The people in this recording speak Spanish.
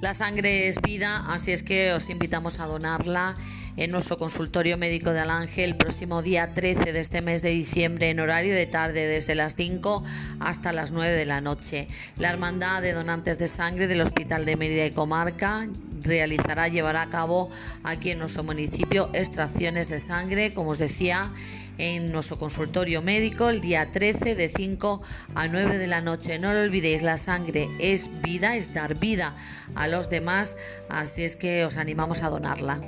La sangre es vida, así es que os invitamos a donarla en nuestro consultorio médico de Alange el próximo día 13 de este mes de diciembre en horario de tarde desde las 5 hasta las 9 de la noche. La Hermandad de Donantes de Sangre del Hospital de Mérida y Comarca realizará, llevará a cabo aquí en nuestro municipio extracciones de sangre, como os decía, en nuestro consultorio médico el día 13 de 5 a 9 de la noche. No lo olvidéis, la sangre es vida, es dar vida a los demás, así es que os animamos a donarla.